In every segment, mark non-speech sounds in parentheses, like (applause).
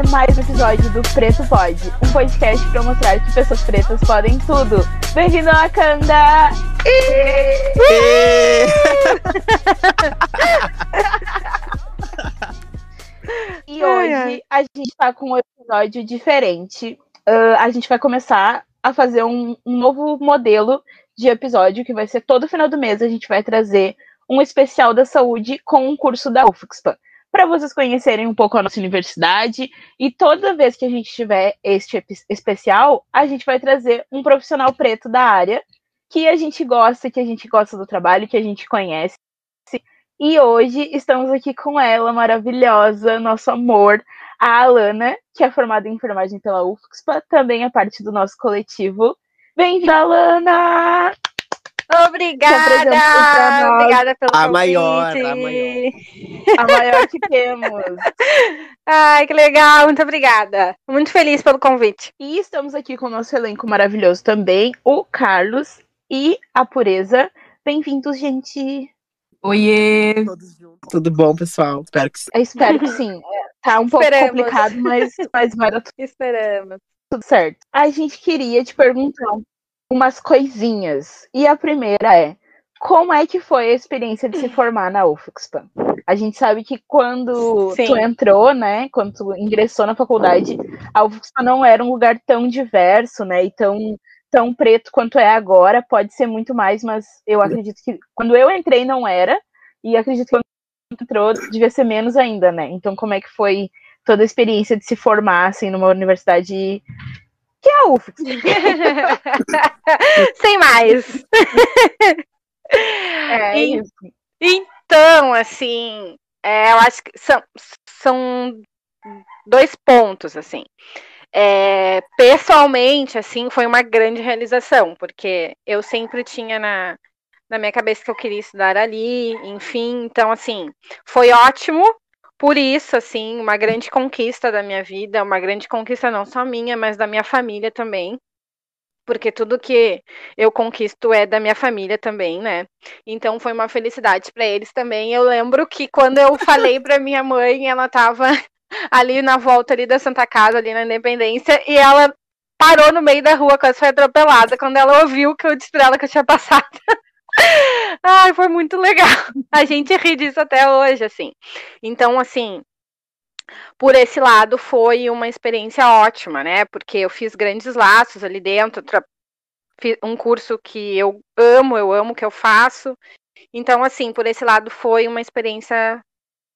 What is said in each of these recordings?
Está no ar mais um episódio do Preto Pode, um podcast para mostrar que pessoas pretas podem tudo. Bem-vindo Wakanda! e hoje a gente está com um episódio diferente. Uh, a gente vai começar a fazer um, um novo modelo de episódio que vai ser todo final do mês a gente vai trazer um especial da saúde com um curso da UFSPA para vocês conhecerem um pouco a nossa universidade. E toda vez que a gente tiver este especial, a gente vai trazer um profissional preto da área que a gente gosta, que a gente gosta do trabalho, que a gente conhece. E hoje estamos aqui com ela, maravilhosa, nosso amor, a Alana, que é formada em enfermagem pela UFSPA, também é parte do nosso coletivo. Bem-vinda, Alana! Obrigada! Obrigada pelo a convite. Maior, a maior. A maior que temos. (laughs) Ai, que legal, muito obrigada. Muito feliz pelo convite. E estamos aqui com o nosso elenco maravilhoso também, o Carlos e a Pureza. Bem-vindos, gente. Oiê! Todos juntos. Tudo bom, pessoal? Espero que sim. Eu espero que sim. (laughs) Tá um pouco Esperamos. complicado, mas, mas vai dar Esperamos. tudo certo. A gente queria te perguntar umas coisinhas. E a primeira é: como é que foi a experiência de se formar na UFSPA? A gente sabe que quando Sim. tu entrou, né, quando tu ingressou na faculdade, a UFSPA não era um lugar tão diverso, né, e tão, tão preto quanto é agora. Pode ser muito mais, mas eu acredito que quando eu entrei não era, e acredito que quando entrou devia ser menos ainda, né? Então, como é que foi toda a experiência de se formar, assim, numa universidade que é a? (laughs) Sem mais. É, E- isso. Então, assim, é, eu acho que são, são dois pontos, assim. É, pessoalmente, assim, foi uma grande realização, porque eu sempre tinha na, na minha cabeça que eu queria estudar ali, enfim, então, assim, foi ótimo, por isso, assim, uma grande conquista da minha vida, uma grande conquista não só minha, mas da minha família também, porque tudo que eu conquisto é da minha família também, né? Então foi uma felicidade para eles também. Eu lembro que quando eu falei para minha mãe, ela tava (laughs) ali na volta ali da Santa Casa, ali na Independência, e ela parou no meio da rua, quase foi atropelada, quando ela ouviu que eu disse pra ela que eu tinha passado. (laughs) Ai, foi muito legal. (laughs) A gente ri disso até hoje, assim. Então, assim, por esse lado foi uma experiência ótima, né? Porque eu fiz grandes laços ali dentro, um curso que eu amo, eu amo o que eu faço. Então, assim, por esse lado foi uma experiência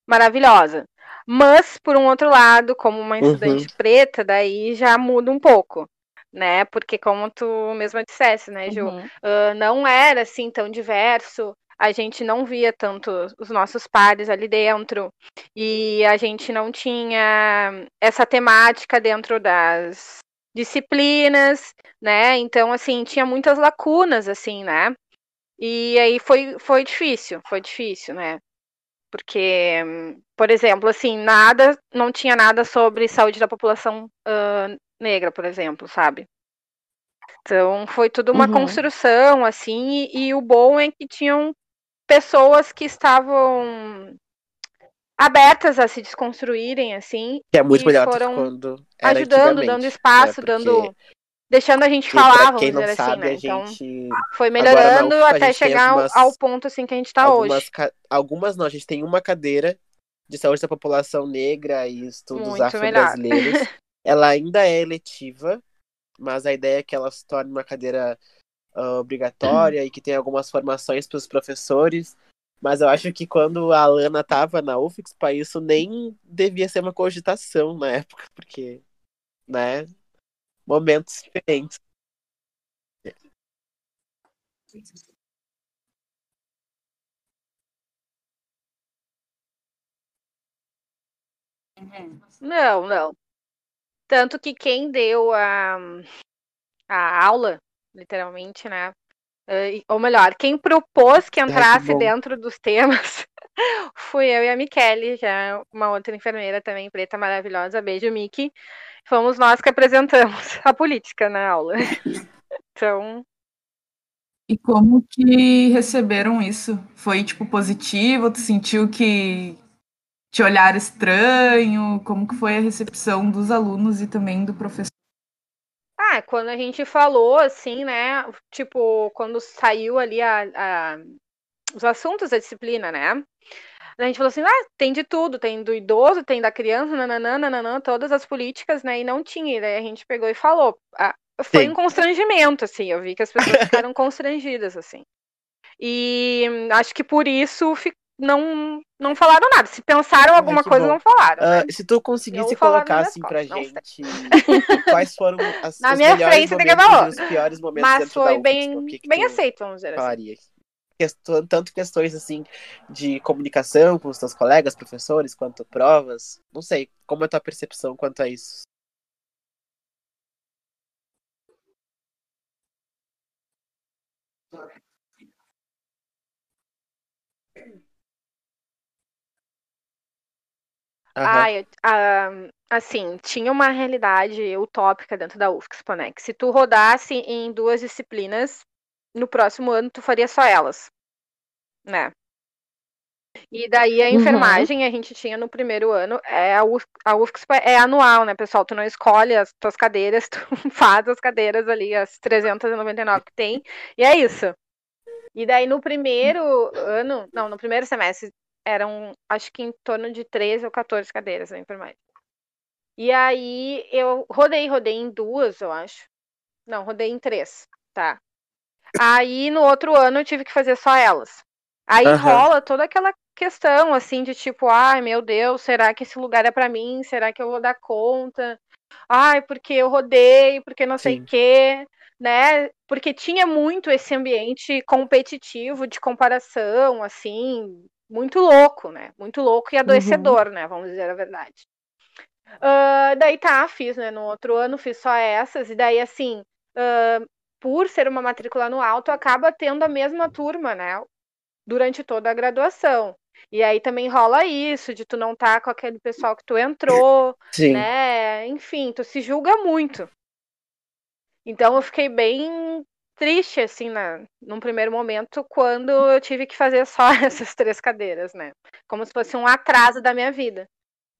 maravilhosa. Mas, por um outro lado, como uma Uhum. estudante preta, daí já muda um pouco, né? Porque como tu mesma dissesse, né, Ju? Uhum. ah, não era assim tão diverso. A gente não via tanto os nossos pares ali dentro. E a gente não tinha essa temática dentro das disciplinas, né? Então, assim, tinha muitas lacunas, assim, né? E aí foi, foi difícil, foi difícil, né? Porque, por exemplo, assim, nada, não tinha nada sobre saúde da população ah, negra, por exemplo, sabe? Então foi tudo uma Uhum. construção, assim, e, e o bom é que tinham pessoas que estavam abertas a se desconstruírem, assim, Que é muito E melhor foram quando ajudando, dando espaço, né? dando. Deixando a gente falar, vamos dizer sabe, assim, né? Então gente... foi melhorando até chegar ao- algumas- ao ponto assim que a gente tá algumas, hoje. ca- algumas não, a gente tem uma cadeira de saúde da população negra e estudos afro-brasileiros. (laughs) Ela ainda é eletiva, mas a ideia é que ela se torne uma cadeira ah, obrigatória e que tenha algumas formações para os professores. Mas eu acho que quando a Alana estava na UFSPA, isso nem devia ser uma cogitação na época, porque, né, momentos diferentes. Não, não. Tanto que quem deu a, a aula, literalmente, né? eh, Ou melhor, quem propôs que entrasse bom. dentro dos temas (laughs) fui eu e a Michele, já uma outra enfermeira também, preta maravilhosa. Beijo, Miki. Fomos nós que apresentamos (laughs) a política na aula. (laughs) Então, E como que receberam isso? Foi, tipo, positivo? Tu sentiu que, te olhar estranho? Como que foi a recepção dos alunos e também do professor? Ah, quando a gente falou, assim, né? Tipo, quando saiu ali a, a, os assuntos da disciplina, né? A gente falou assim, ah, tem de tudo, tem do idoso, tem da criança, nananã, nananã, todas as políticas, né? E não tinha. E daí a gente pegou e falou. Ah, foi Sim. um constrangimento, assim. Eu vi que as pessoas ficaram constrangidas, assim. E acho que por isso não, não falaram nada. Se pensaram alguma coisa, bom. não falaram. Uh, né? Se tu conseguisse colocar assim pra gente quais foram (laughs) as, Na os minha frente, momentos os piores momentos Mas foi bem, que que bem aceito, vamos dizer assim. falaria? assim. Questão, tanto questões assim de comunicação com os teus colegas, professores, quanto provas. Não sei, como é a tua percepção quanto a isso? Ai, ah, assim, tinha uma realidade utópica dentro da UFSP, né? Que se tu rodasse em duas disciplinas, no próximo ano tu faria só elas, né? E daí a uhum. enfermagem uhum. a gente tinha no primeiro ano, é a, UF, a UFSP é anual, né, pessoal? Tu não escolhe as tuas cadeiras, (laughs) tu faz as cadeiras ali, as 399 que tem, e é isso. E daí no primeiro ano, não, no primeiro semestre, eram acho que em torno de 13 ou 14 cadeiras na enfermagem. E aí eu rodei, rodei em duas, eu acho. Não, rodei em três, tá? Aí no outro ano eu tive que fazer só elas. Aí uhum. rola toda aquela questão assim de tipo, ai meu Deus, será que esse lugar é para mim? Será que eu vou dar conta? Ai, porque eu rodei, porque não sei o quê, né? Porque tinha muito esse ambiente competitivo de comparação, assim, muito louco, né? Muito louco e adoecedor, uhum. né? Vamos dizer a verdade. Uh, daí tá, fiz, né? No outro ano fiz só essas, e daí assim, uh, por ser uma matrícula no alto, acaba tendo a mesma turma, né? Durante toda a graduação. E aí também rola isso, de tu não tá com aquele pessoal que tu entrou, Sim. né? Enfim, tu se julga muito. Então eu fiquei bem triste, assim, na, num primeiro momento, quando eu tive que fazer só (laughs) essas três cadeiras, né? Como se fosse um atraso da minha vida.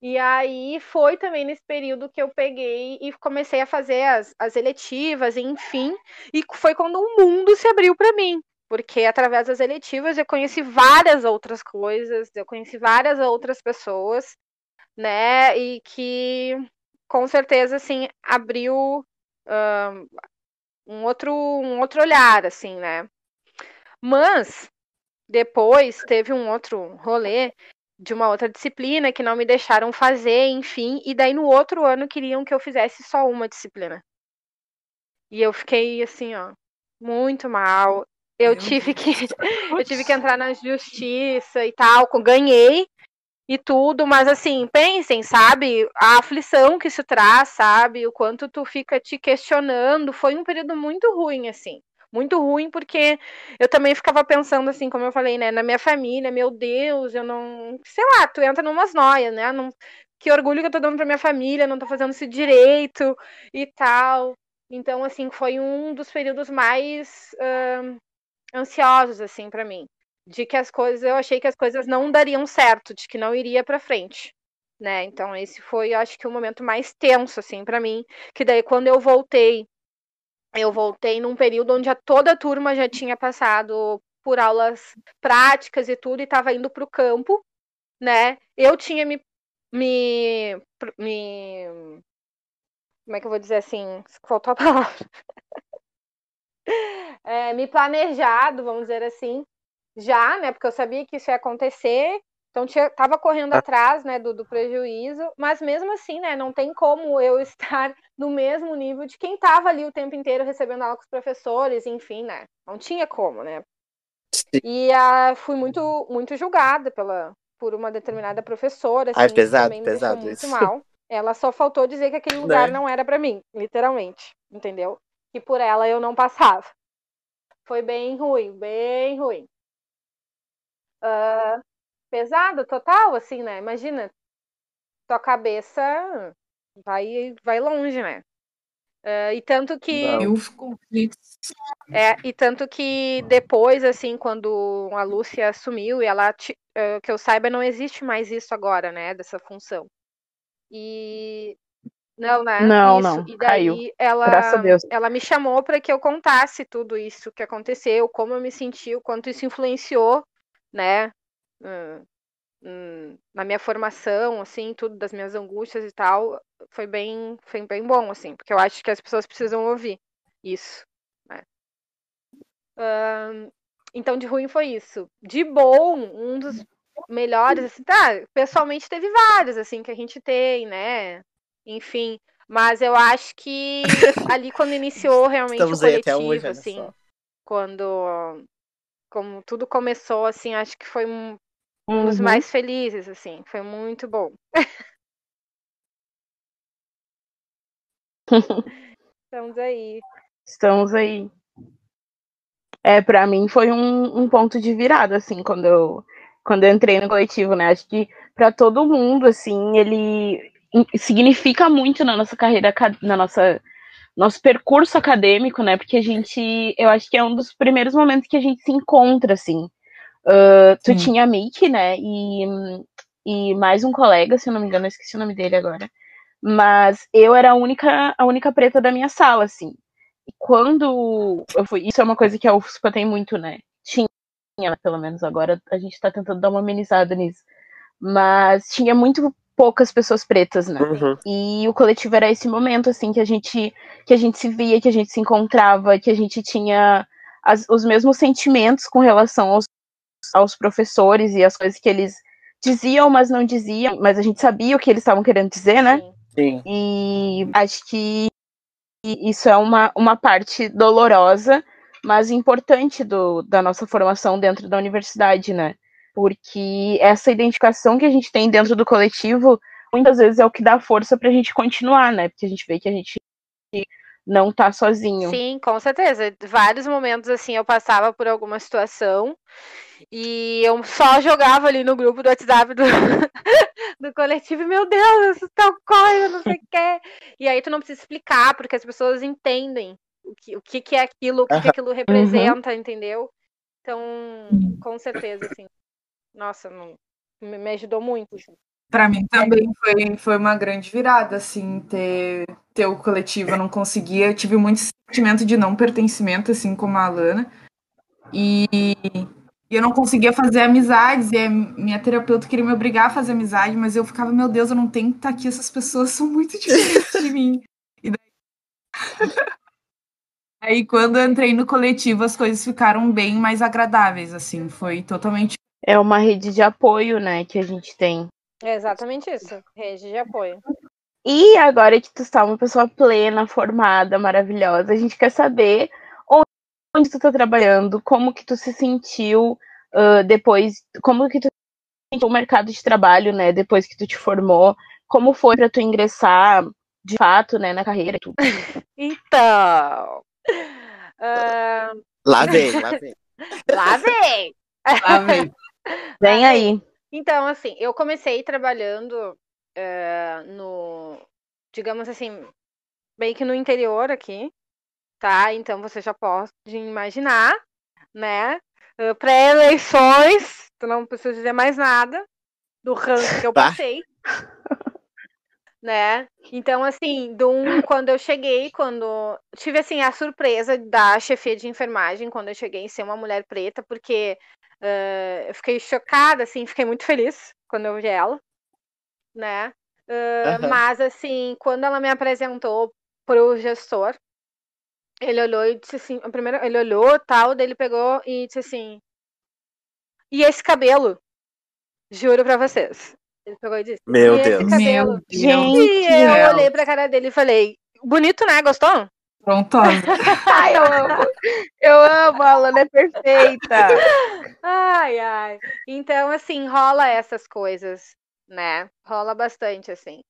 E aí foi também nesse período que eu peguei e comecei a fazer as, as eletivas, enfim, e foi quando o mundo se abriu para mim. Porque através das eletivas eu conheci várias outras coisas, eu conheci várias outras pessoas, né? E que com certeza, assim, abriu um outro, um outro olhar, assim, né? Mas depois teve um outro rolê de uma outra disciplina que não me deixaram fazer, enfim, e daí no outro ano queriam que eu fizesse só uma disciplina. E eu fiquei assim, ó, muito mal. Eu tive que (laughs) eu tive que entrar na justiça e tal, ganhei, e tudo, mas assim, pensem, sabe, a aflição que isso traz, sabe, o quanto tu fica te questionando, foi um período muito ruim, assim, muito ruim, porque eu também ficava pensando, assim, como eu falei, né, na minha família, meu Deus, eu não, sei lá, tu entra numas noias, né, não, que orgulho que eu tô dando pra minha família, não tô fazendo isso direito e tal, então, assim, foi um dos períodos mais uh, ansiosos, assim, para mim de que as coisas, eu achei que as coisas não dariam certo, de que não iria para frente, né? Então esse foi, acho que o momento mais tenso assim para mim, que daí quando eu voltei, eu voltei num período onde a toda a turma já tinha passado por aulas práticas e tudo e estava indo para o campo, né? Eu tinha me, me me como é que eu vou dizer assim? Faltou a (laughs) palavra. É, me planejado, vamos dizer assim, já, né? Porque eu sabia que isso ia acontecer. Então tinha, tava correndo ah. atrás, né, do, do, prejuízo, mas mesmo assim, né, não tem como eu (laughs) estar no mesmo nível de quem tava ali o tempo inteiro recebendo aula com os professores, enfim, né? Não tinha como, né? Sim. E uh, fui muito muito julgada pela por uma determinada professora, assim, Ai, pesado, também pesado me muito (laughs) mal. Ela só faltou dizer que aquele lugar né? não era para mim, literalmente, entendeu? E por ela eu não passava. Foi bem ruim, bem ruim uh, pesado total, assim, né? Imagina, tua cabeça vai, vai longe, né? Uh, e tanto que. E. É, e tanto que depois, assim, quando a Lúcia assumiu, e ela, uh, que eu saiba, não existe mais isso agora, né? Dessa função. E. Não, né? Não, isso. não. E daí Caiu. ela, Graças a Deus. ela me chamou para que eu contasse tudo isso que aconteceu, como eu me senti, o quanto isso influenciou, né? Hum, hum, na minha formação, assim, tudo das minhas angústias e tal, foi bem, foi bem bom, assim, porque eu acho que as pessoas precisam ouvir isso. Né? Hum, então, de ruim foi isso. De bom, um dos melhores, assim, tá, pessoalmente teve vários, assim, que a gente tem, né? Enfim, mas eu acho que (laughs) ali quando iniciou realmente Estamos o coletivo, hoje, assim, quando como tudo começou, assim, acho que foi um, um dos Uhum. mais felizes, assim, foi muito bom. (laughs) Estamos aí. Estamos aí. É, para mim foi um, um ponto de virada, assim, quando eu, quando eu entrei no coletivo, né? Acho que para todo mundo, assim, ele significa muito na nossa carreira, na nossa nosso percurso acadêmico, né? Porque a gente, eu acho que é um dos primeiros momentos que a gente se encontra, assim. Ah, tu Sim. tinha a Mickey, né? E, e mais um colega, se eu não me engano, eu esqueci o nome dele agora. Mas eu era a única, a única preta da minha sala, assim. E quando eu fui. Isso é uma coisa que a UFSPA tem muito, né? Tinha, pelo menos agora a gente tá tentando dar uma amenizada nisso. Mas tinha muito poucas pessoas pretas, né? Uhum. E o coletivo era esse momento, assim, que a gente, que a gente se via, que a gente se encontrava, que a gente tinha as- os mesmos sentimentos com relação aos, aos professores e as coisas que eles diziam, mas não diziam, mas a gente sabia o que eles estavam querendo dizer, né? Sim. Sim. E acho que isso é uma, uma parte dolorosa, mas importante do, da nossa formação dentro da universidade, né? Porque essa identificação que a gente tem dentro do coletivo, muitas vezes é o que dá força pra gente continuar, né? Porque a gente vê que a gente não tá sozinho. Sim, com certeza. Vários momentos assim eu passava por alguma situação e eu só jogava ali no grupo do WhatsApp do, (laughs) do coletivo, e, meu Deus, isso tal coisa, não sei o quê. E aí tu não precisa explicar, porque as pessoas entendem o que, o que, que é aquilo, o que, que Aham. aquilo representa, entendeu? Então, com certeza, assim. Nossa, não- me, ajudou muito. Pra mim também foi, foi uma grande virada, assim, ter, ter o coletivo. Eu não conseguia, eu tive muito sentimento de não pertencimento, assim como a Alana. E, e eu não conseguia fazer amizades, e a minha terapeuta queria me obrigar a fazer amizade, mas eu ficava, meu Deus, eu não tenho que estar aqui, essas pessoas são muito diferentes de mim. E daí... (laughs) Aí, quando eu entrei no coletivo, as coisas ficaram bem mais agradáveis, assim, foi totalmente É uma rede de apoio, né, que a gente tem. É exatamente isso. Rede de apoio. E agora que tu está uma pessoa plena, formada, maravilhosa, a gente quer saber onde, tu tá trabalhando, como que tu se sentiu ah, depois, como que tu sentiu o mercado de trabalho, né, depois que tu te formou, como foi para tu ingressar de fato, né, na carreira e tudo. (laughs) Então. ah, Lá vem, lá vem. lá vem! lá, velho. Vem aí. Então, assim, eu comecei trabalhando eh, no, digamos assim, bem que no interior aqui, tá? Então você já pode imaginar, né? Eh, Pré-eleições, tu não precisa dizer mais nada do ranking que eu Bah. (laughs) passei. Né? Então, assim, do um, quando eu cheguei, quando tive assim a surpresa da chefia de enfermagem quando eu cheguei em ser uma mulher preta, porque eh, eu fiquei chocada, assim, (laughs) fiquei muito feliz quando eu vi ela, né? Eh, Aham. Mas assim, quando ela me apresentou pro gestor, ele olhou e disse assim, primeiro ele olhou tal, daí ele pegou e disse assim, e esse cabelo? Juro pra vocês. Ele pegou e disse, Meu e esse Deus. cabelo? Meu Deus. Gente, E eu olhei pra cara dele e falei, bonito, né? Gostou? Prontosa. (laughs) Ai, eu amo. Eu amo, a Alana é perfeita. Ai, ai. Então, assim, rola essas coisas, né? Rola bastante, assim.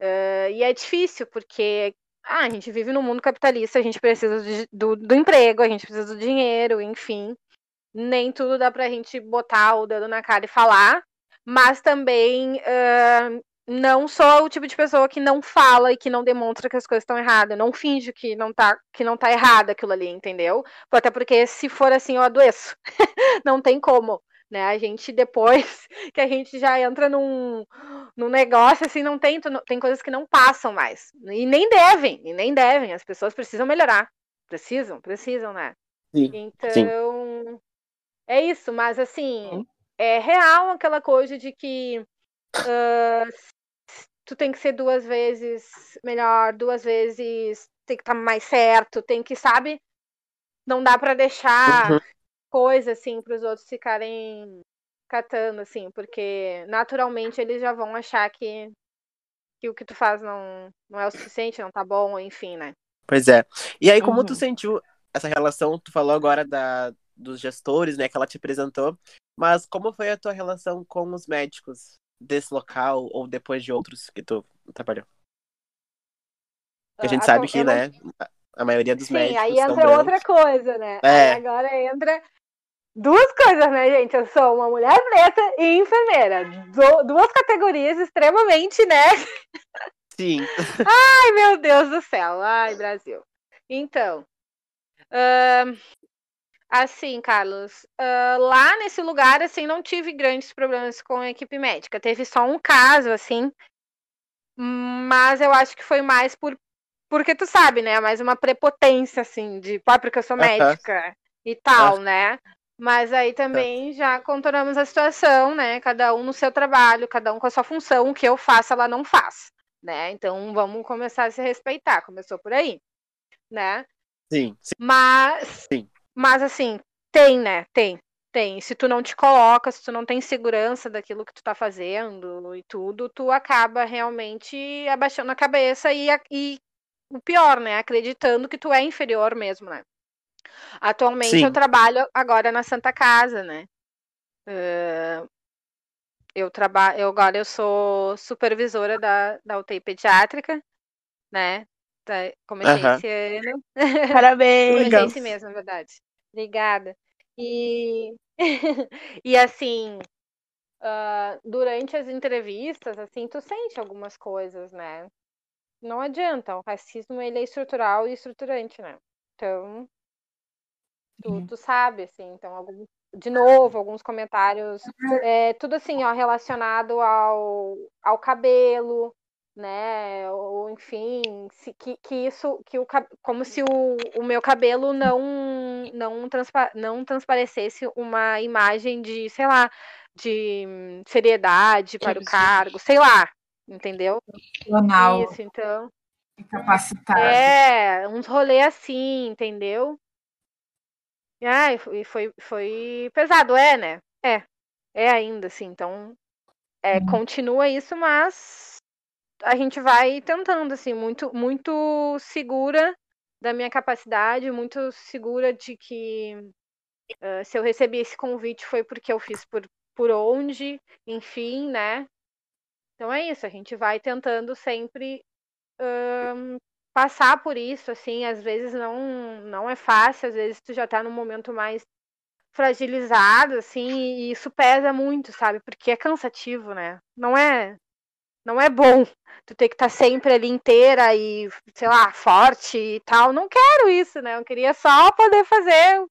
Eh, e é difícil, porque ah, a gente vive num mundo capitalista, a gente precisa de- do, do emprego, a gente precisa do dinheiro, enfim. Nem tudo dá pra gente botar o dedo na cara e falar. Mas também não sou o tipo de pessoa que não fala e que não demonstra que as coisas estão erradas. não finge que não tá que não tá errado aquilo ali, entendeu? Até porque se for assim eu adoeço. (laughs) não tem como, né? A gente depois (laughs) que a gente já entra num, num negócio assim, não tem tem coisas que não passam mais. E nem devem, e nem devem. As pessoas precisam melhorar. Precisam, precisam, né? Sim, então, sim. é isso, mas assim, é real aquela coisa de que uh, tu tem que ser duas vezes melhor, duas vezes tem que estar tá mais certo, tem que, sabe? Não dá para deixar uhum. coisa assim para os outros ficarem catando assim, porque naturalmente eles já vão achar que que o que tu faz não não é o suficiente, não tá bom, enfim, né? Pois é. E aí como uhum. tu sentiu essa relação, tu falou agora da dos gestores, né, que ela te apresentou, mas como foi a tua relação com os médicos? Desse local ou depois de outros que tu trabalhou? Porque a gente ah, sabe que, né, a maioria dos Sim, médicos. aí entra outra coisa, né? É. Agora entra duas coisas, né, gente? Eu sou uma mulher preta e enfermeira. duas categorias extremamente, né? Sim. (laughs) Ai, meu Deus do céu. Ai, Brasil. Então. Uh, Assim, Carlos, uh, lá nesse lugar, assim, não tive grandes problemas com a equipe médica. Teve só um caso, assim, mas eu acho que foi mais por porque tu sabe, né? Mais uma prepotência, assim, de pá, porque eu sou médica e tal, -huh. né? Mas aí também já contornamos a situação, né? Cada um no seu trabalho, cada um com a sua função, o que eu faço, ela não faz, né? Então vamos começar a se respeitar. Começou por aí, né? Sim. sim. Mas sim. Mas assim, tem, né? Tem. Tem. Se tu não te coloca, se tu não tem segurança daquilo que tu tá fazendo e tudo, tu acaba realmente abaixando a cabeça e, e o pior, né? Acreditando que tu é inferior mesmo, né? Atualmente Sim. eu trabalho agora na Santa Casa, né? Uh, eu trabalho, agora eu sou supervisora da, da UTI pediátrica, né? Tá, comecei esse ano. (laughs) Parabéns! comecei esse mês, na verdade. Obrigada. E, (laughs) e assim, uh, durante as entrevistas, assim, tu sente algumas coisas, né? Não adianta, o racismo ele é estrutural e estruturante, né? Então, tu, tu sabe, assim, então, algum, de novo, alguns comentários, é, tudo assim, ó, relacionado ao, ao cabelo, né? Ou enfim, se, que, que isso, que o como se o, o meu cabelo não não, transpa, não transparecesse uma imagem de, sei lá, de seriedade para o cargo, sei lá, entendeu? Profissional. Isso, então. Capacitado. É, uns rolês assim, entendeu? Ah, e foi, foi pesado, é, né? É, é ainda, assim, então é, hum. continua isso, mas a gente vai tentando, assim, muito, muito segura da minha capacidade, muito segura de que uh, se eu recebi esse convite foi porque eu fiz por, por onde, enfim, né? Então é isso, a gente vai tentando sempre um, passar por isso, assim, às vezes não, não é fácil, às vezes tu já tá num momento mais fragilizado, assim, e isso pesa muito, sabe? Porque é cansativo, né? Não é não é bom tu ter que estar tá sempre ali inteira e, sei lá, forte e tal. Não quero isso, né? Eu queria só poder fazer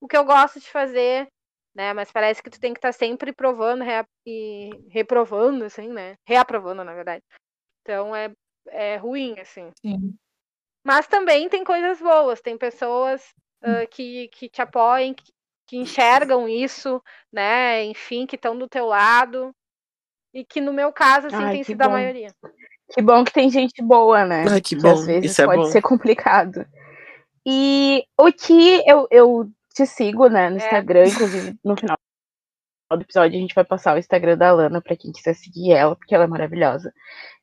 o que eu gosto de fazer, né? Mas parece que tu tem que estar tá sempre provando e reprovando, assim, né? Reaprovando, na verdade. Então é, é ruim, assim. Sim. Mas também tem coisas boas, tem pessoas uh, que, que te apoiam, que, que enxergam isso, né? Enfim, que estão do teu lado. E que no meu caso, assim, Ai, tem sido bom. a maioria. Que bom que tem gente boa, né? Ai, que, que bom. às vezes Isso é pode bom. ser complicado. E o que eu, eu te sigo, né, no é. Instagram, inclusive no final do episódio a gente vai passar o Instagram da Lana para quem quiser seguir ela, porque ela é maravilhosa.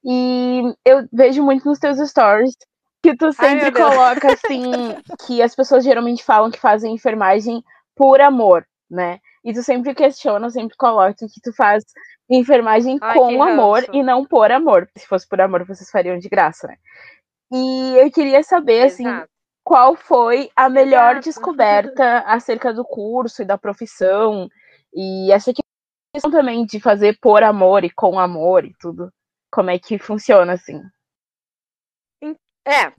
E eu vejo muito nos teus stories que tu sempre Ai, coloca assim (laughs) que as pessoas geralmente falam que fazem enfermagem por amor, né? E tu sempre questiona, sempre coloca que tu faz enfermagem Ai, com amor e não por amor. Se fosse por amor, vocês fariam de graça, né? E eu queria saber, assim, Exato. assim, qual foi a melhor Exato. descoberta (laughs) acerca do curso e da profissão. E essa questão também de fazer por amor e com amor e tudo. Como é que funciona, assim? É,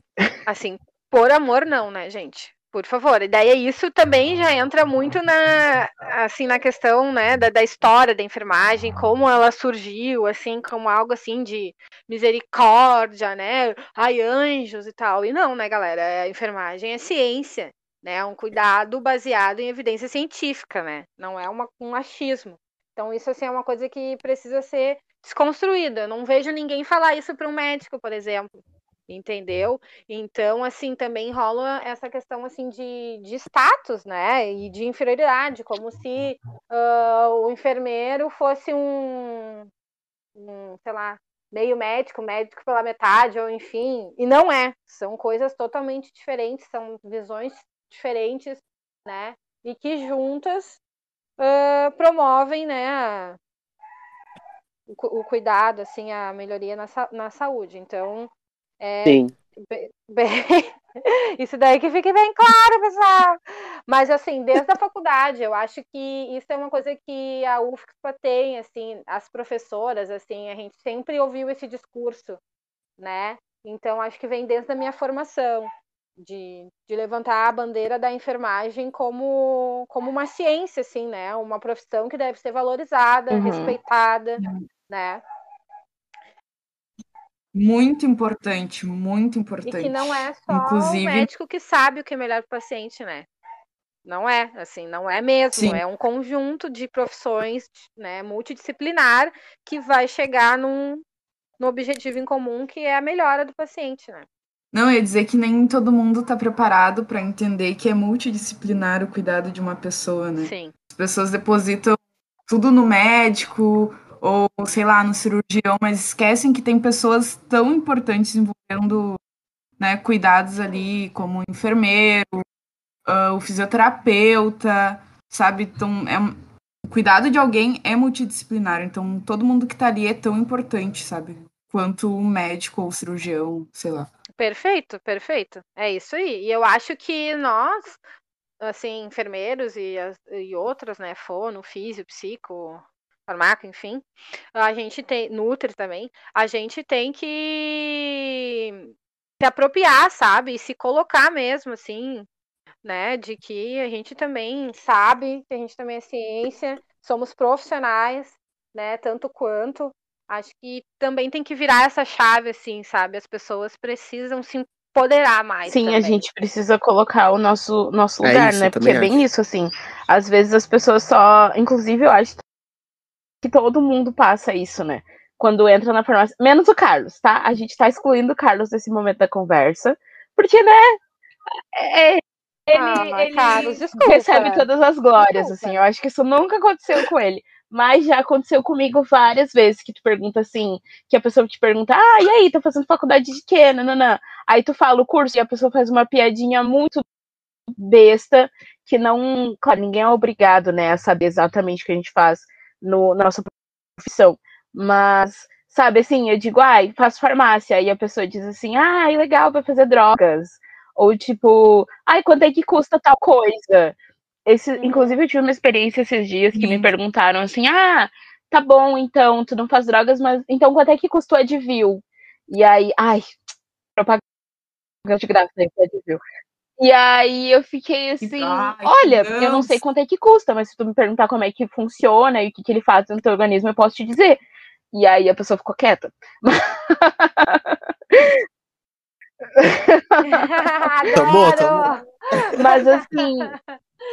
assim, por amor não, né, gente? Por favor. E daí isso também já entra muito na, assim, na questão, né, da, da história da enfermagem, como ela surgiu, assim, como algo assim de misericórdia, né? Ai, anjos e tal. E não, né, galera? A enfermagem é ciência, né? É um cuidado baseado em evidência científica, né? Não é uma, um achismo. Então, isso assim, é uma coisa que precisa ser desconstruída. Eu não vejo ninguém falar isso para um médico, por exemplo entendeu? Então, assim, também rola essa questão, assim, de, de status, né, e de inferioridade, como se uh, o enfermeiro fosse um, um, sei lá, meio médico, médico pela metade, ou enfim, e não é, são coisas totalmente diferentes, são visões diferentes, né, e que juntas uh, promovem, né, a, o, o, cuidado, assim, a melhoria na, na saúde, então é, Sim. Bem, (laughs) bem, isso daí que fique bem claro, pessoal. Mas assim, desde a faculdade, eu acho que isso é uma coisa que a UFSPA tem, assim, as professoras, assim, a gente sempre ouviu esse discurso, né? Então acho que vem desde a minha formação de, de levantar a bandeira da enfermagem como, como uma ciência, assim, né? Uma profissão que deve ser valorizada, Uhum. respeitada, né? Muito importante, muito importante. E que não é só Inclusive- o médico que sabe o que é melhor para o paciente, né? Não é, assim, não é mesmo. Sim. É um conjunto de profissões, né, multidisciplinar que vai chegar num, no objetivo em comum que é a melhora do paciente, né? Não, eu ia dizer que nem todo mundo está preparado para entender que é multidisciplinar o cuidado de uma pessoa, né? Sim. As pessoas depositam tudo no médico ou, sei lá, no cirurgião, mas esquecem que tem pessoas tão importantes envolvendo né, cuidados ali, como o enfermeiro, ah, o fisioterapeuta, sabe? Então, é, o cuidado de alguém é multidisciplinar, então todo mundo que tá ali é tão importante, sabe? Quanto o médico ou o cirurgião, sei lá. Perfeito, perfeito. É isso aí. E eu acho que nós, assim, enfermeiros e, e outros, né, fono, físio, psico, farmaco, enfim, a gente tem, nutri também, a gente tem que se apropriar, sabe? E se colocar mesmo, assim, né, de que a gente também sabe, que a gente também é ciência, somos profissionais, né, tanto quanto. Acho que também tem que virar essa chave, assim, sabe? As pessoas precisam se empoderar mais. Sim, a também. gente precisa colocar o nosso, nosso É lugar, isso, né? Porque é bem isso, assim. Às vezes as pessoas só. Inclusive, eu acho que todo mundo passa isso, né? Quando entra na farmácia. Menos o Carlos, tá? A gente tá excluindo o Carlos desse momento da conversa. Porque, né? é- ele, Ah, ele Carlos, desculpa. recebe todas as glórias, Desculpa. assim. Eu acho que isso nunca aconteceu com ele. Mas já aconteceu comigo várias vezes que tu pergunta assim, que a pessoa te pergunta, ah, e aí, tá fazendo faculdade de quê? Nananã. Aí tu fala o curso e a pessoa faz uma piadinha muito besta, que não. Claro, ninguém é obrigado, né, a saber exatamente o que a gente faz no, na nossa profissão. Mas, sabe, assim, eu digo, ai, faço farmácia. Aí a pessoa diz assim, ai, legal, vai fazer drogas. Ou tipo, ai, quanto é que custa tal coisa? Esse, Uhum. Inclusive, eu tive uma experiência esses dias que me Gente. perguntaram assim, ah, tá bom, então, tu não faz drogas, mas então quanto é que custou a Advil? E aí, ai, propaganda de graça Advil. E aí eu fiquei assim, Ai, olha, Deus. eu não sei quanto é que custa, mas se tu me perguntar como é que funciona e o que, que ele faz no teu organismo, eu posso te dizer. E aí a pessoa ficou quieta. (laughs) (laughs) Tomou, Adoro! Mas assim,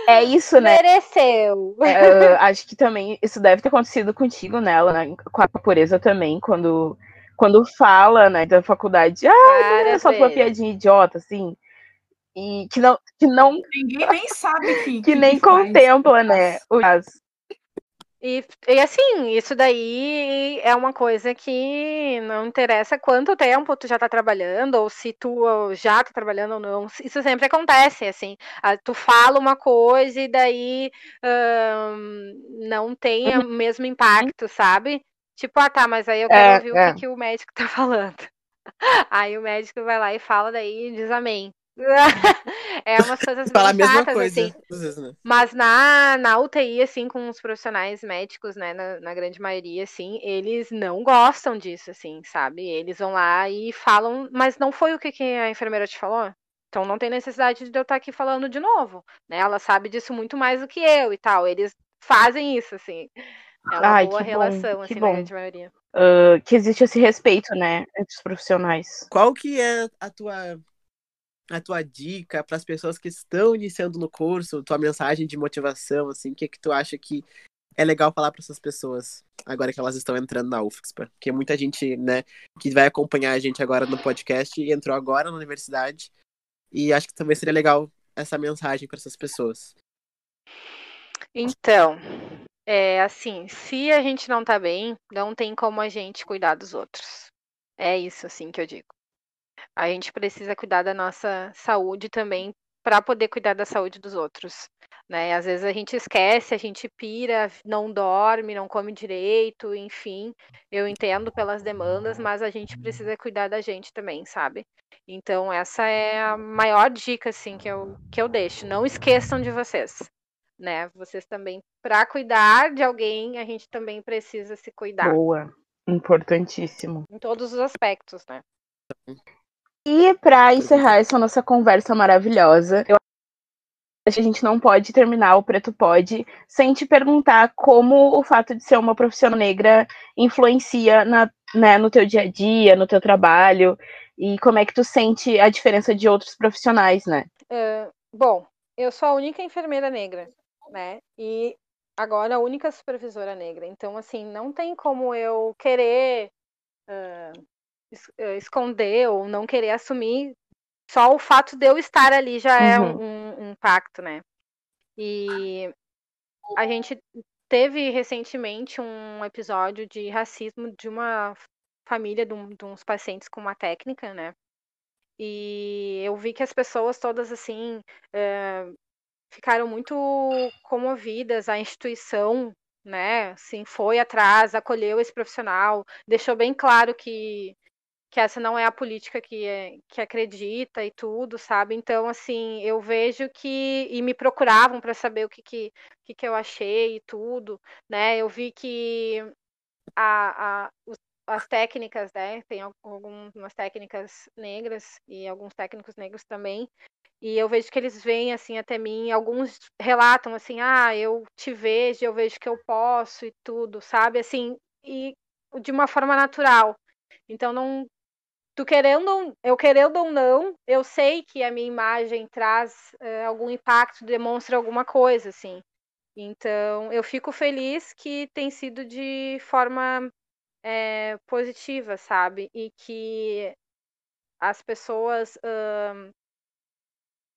é isso, né? Mereceu. É, acho que também isso deve ter acontecido contigo nela, né? Com a pureza também, quando, quando fala, né, da faculdade, ah, é só uma vezes. piadinha idiota, assim. E que não, que não, Ninguém nem sabe que. (laughs) que nem faz. contempla, né? O caso. E, e assim, isso daí é uma coisa que não interessa quanto tempo tu já tá trabalhando, ou se tu já tá trabalhando ou não. Isso sempre acontece, assim. Ah, Tu fala uma coisa e daí ahn, não tem o mesmo impacto, sabe? Tipo, ah tá, mas aí eu quero É, ouvir o é. que, que o médico tá (laughs) falando. Aí o médico vai lá e fala, daí diz amém. (laughs) é umas coisas Falar a bem mesma chatas, coisa. assim. vezes, né? Mas na, na UTI, assim, com os profissionais médicos, né, na, na grande maioria, assim, eles não gostam disso, assim, sabe? Eles vão lá e falam, mas não foi o que, que a enfermeira te falou? Então não tem necessidade de eu estar aqui falando de novo, né? Ela sabe disso muito mais do que eu e tal. Eles fazem isso, assim. É uma Ai, boa que bom, relação, que assim, bom. na grande maioria. Uh, que existe esse respeito, né, entre os profissionais. Qual que é a tua a tua dica para as pessoas que estão iniciando no curso, tua mensagem de motivação, assim, o que que tu acha que é legal falar para essas pessoas agora que elas estão entrando na UFSPA? Porque muita gente, né, que vai acompanhar a gente agora no podcast e entrou agora na universidade e acho que também seria legal essa mensagem para essas pessoas. Então, é assim, se a gente não tá bem, não tem como a gente cuidar dos outros. É isso, assim, que eu digo. A gente precisa cuidar da nossa saúde também para poder cuidar da saúde dos outros. Né? Às vezes a gente esquece, a gente pira, não dorme, não come direito, enfim. Eu entendo pelas demandas, mas a gente precisa cuidar da gente também, sabe? Então essa é a maior dica assim que eu que eu deixo. Não esqueçam de vocês, né? Vocês também para cuidar de alguém, a gente também precisa se cuidar Boa. Importantíssimo. em todos os aspectos, né? E para encerrar essa nossa conversa maravilhosa, eu acho que a gente não pode terminar o Preto Pode sem te perguntar como o fato de ser uma profissional negra influencia na, né, no teu dia a dia, no teu trabalho, e como é que tu sente a diferença de outros profissionais, né? Uh, bom, eu sou a única enfermeira negra, né? E agora a única supervisora negra. Então, assim, não tem como eu querer uh, esconder ou não querer assumir. Só o fato de eu estar ali já é um, um, um impacto, né? E a gente teve recentemente um episódio de racismo de uma família de, um, de uns pacientes com uma técnica, né? E eu vi que as pessoas todas assim é, ficaram muito comovidas, a instituição, né? Assim, foi atrás, acolheu esse profissional, deixou bem claro que que essa não é a política que, é, que acredita e tudo, sabe? Então, assim, eu vejo que. E me procuravam para saber o que, que, que, que eu achei e tudo, né? Eu vi que a, a, os, as técnicas, né? Tem algumas técnicas negras e alguns técnicos negros também. E eu vejo que eles vêm assim até mim, alguns relatam assim: "Ah, eu te vejo, eu vejo que eu posso e tudo", sabe? Assim, e de uma forma natural. Então não tu querendo, eu querendo ou não, eu sei que a minha imagem traz uh, algum impacto, demonstra alguma coisa, assim. Então, eu fico feliz que tem sido de forma é, positiva, sabe? E que as pessoas uh,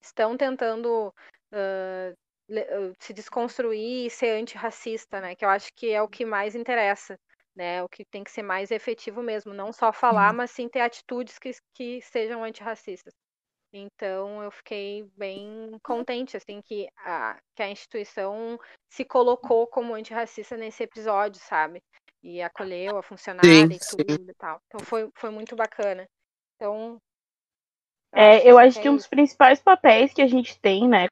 estão tentando uh, se desconstruir e ser antirracista, né? Que eu acho que é o que mais interessa né? O que tem que ser mais efetivo mesmo, não só falar, mas sim ter atitudes que, que sejam antirracistas. Então eu fiquei bem contente assim que a, que a instituição se colocou como antirracista nesse episódio, sabe? E acolheu a funcionária sim, e tudo sim. e tal. Então foi, foi muito bacana. Então. É, eu acho que um dos principais papéis que a gente tem, né?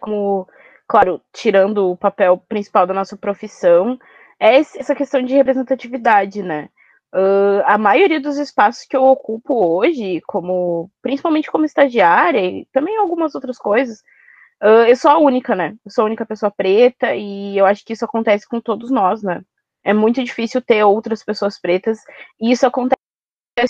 Como, claro, tirando o papel principal da nossa profissão, é essa questão de representatividade, né? Uh, a maioria dos espaços que eu ocupo hoje, como principalmente como estagiária e também algumas outras coisas, uh, eu sou a única, né? Eu sou a única pessoa preta e eu acho que isso acontece com todos nós, né? É muito difícil ter outras pessoas pretas e isso acontece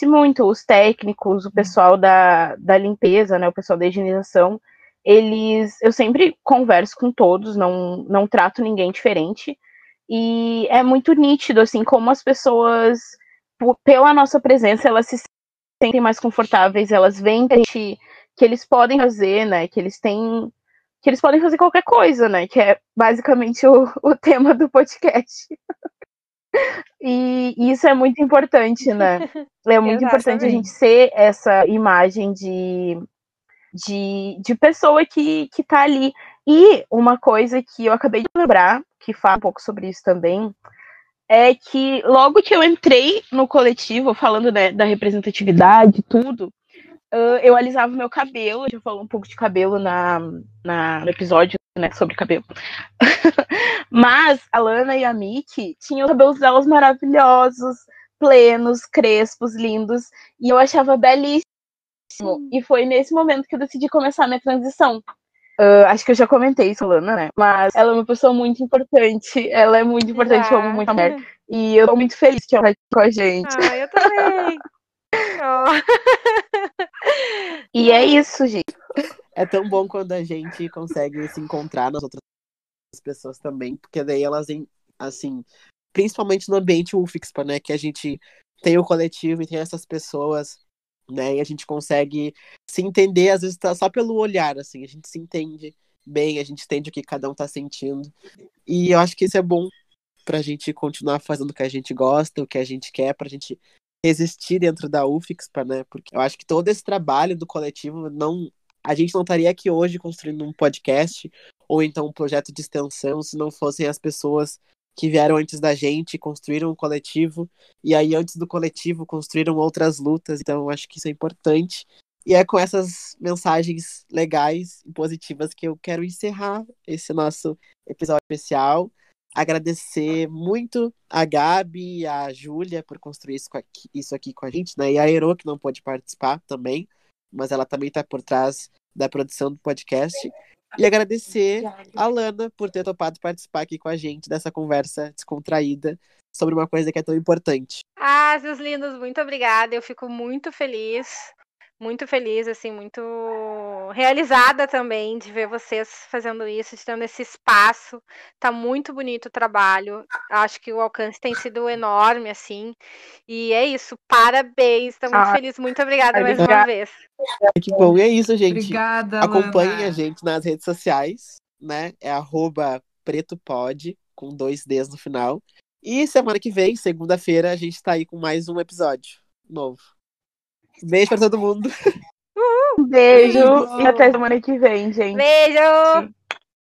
muito. Os técnicos, o pessoal da, da limpeza, né? O pessoal da higienização, eles, eu sempre converso com todos, não, não trato ninguém diferente. E é muito nítido, assim, como as pessoas, pela nossa presença, elas se sentem mais confortáveis, elas veem que, gente, que eles podem fazer, né? Que eles têm. Que eles podem fazer qualquer coisa, né? Que é basicamente (laughs) o, o tema do podcast. (laughs) e, isso é muito importante, né? É (laughs) muito importante a gente ser essa imagem de, de, de pessoa que, que tá ali. E uma coisa que eu acabei de lembrar, que fala um pouco sobre isso também, é que logo que eu entrei no coletivo, falando né, da representatividade e tudo, Uh, eu alisava meu cabelo, já falou um pouco de cabelo na, na, no episódio, né, sobre cabelo. (laughs) Mas a Lana e a Mickey tinham os cabelos delas maravilhosos, plenos, crespos, lindos, e eu achava belíssimo. E foi nesse momento que eu decidi começar a minha transição. Uh, acho que eu já comentei isso, Lana, né? Mas ela é uma pessoa muito importante. Ela é muito importante, eu amo muito a mulher. E eu tô muito feliz que ela tá aqui com a gente. Ah, eu também. (laughs) oh. e é isso, gente. É tão bom quando a gente consegue se encontrar nas outras pessoas também, porque daí elas, assim, principalmente no ambiente UFIXPA, né, que a gente tem o coletivo e tem essas pessoas, né, e a gente consegue se entender, às vezes tá só pelo olhar, assim, a gente se entende bem, a gente entende o que cada um tá sentindo, e eu acho que isso é bom pra gente continuar fazendo o que a gente gosta, o que a gente quer, pra gente resistir dentro da UFIXPA, né, porque eu acho que todo esse trabalho do coletivo não a gente não estaria aqui hoje construindo um podcast ou então um projeto de extensão se não fossem as pessoas que vieram antes da gente, construíram um coletivo, e aí antes do coletivo construíram outras lutas, então eu acho que isso é importante. E é com essas mensagens legais e positivas que eu quero encerrar esse nosso episódio especial. Agradecer muito a Gabi e a Júlia por construir isso aqui, isso aqui com a gente, né? E a Ero, que não pôde participar também mas ela também está por trás da produção do podcast. E agradecer a Lana por ter topado participar aqui com a gente dessa conversa descontraída sobre uma coisa que é tão importante. Ah, seus lindos, muito obrigada. Eu fico muito feliz muito feliz, assim, muito realizada também de ver vocês fazendo isso, de tendo esse espaço. Tá muito bonito o trabalho. Acho que o alcance tem sido enorme, assim. E é isso. Parabéns. Estou muito ah, feliz. Muito obrigada mais uma vez. Que bom. E é isso, gente. Obrigada. Acompanhem Lana. a gente nas redes sociais, né? É arroba pretopod, com dois Ds no final. E semana que vem, segunda-feira, a gente tá aí com mais um episódio novo. Beijo pra todo mundo. Um beijo, Beijo. e até semana que vem, gente. Beijo!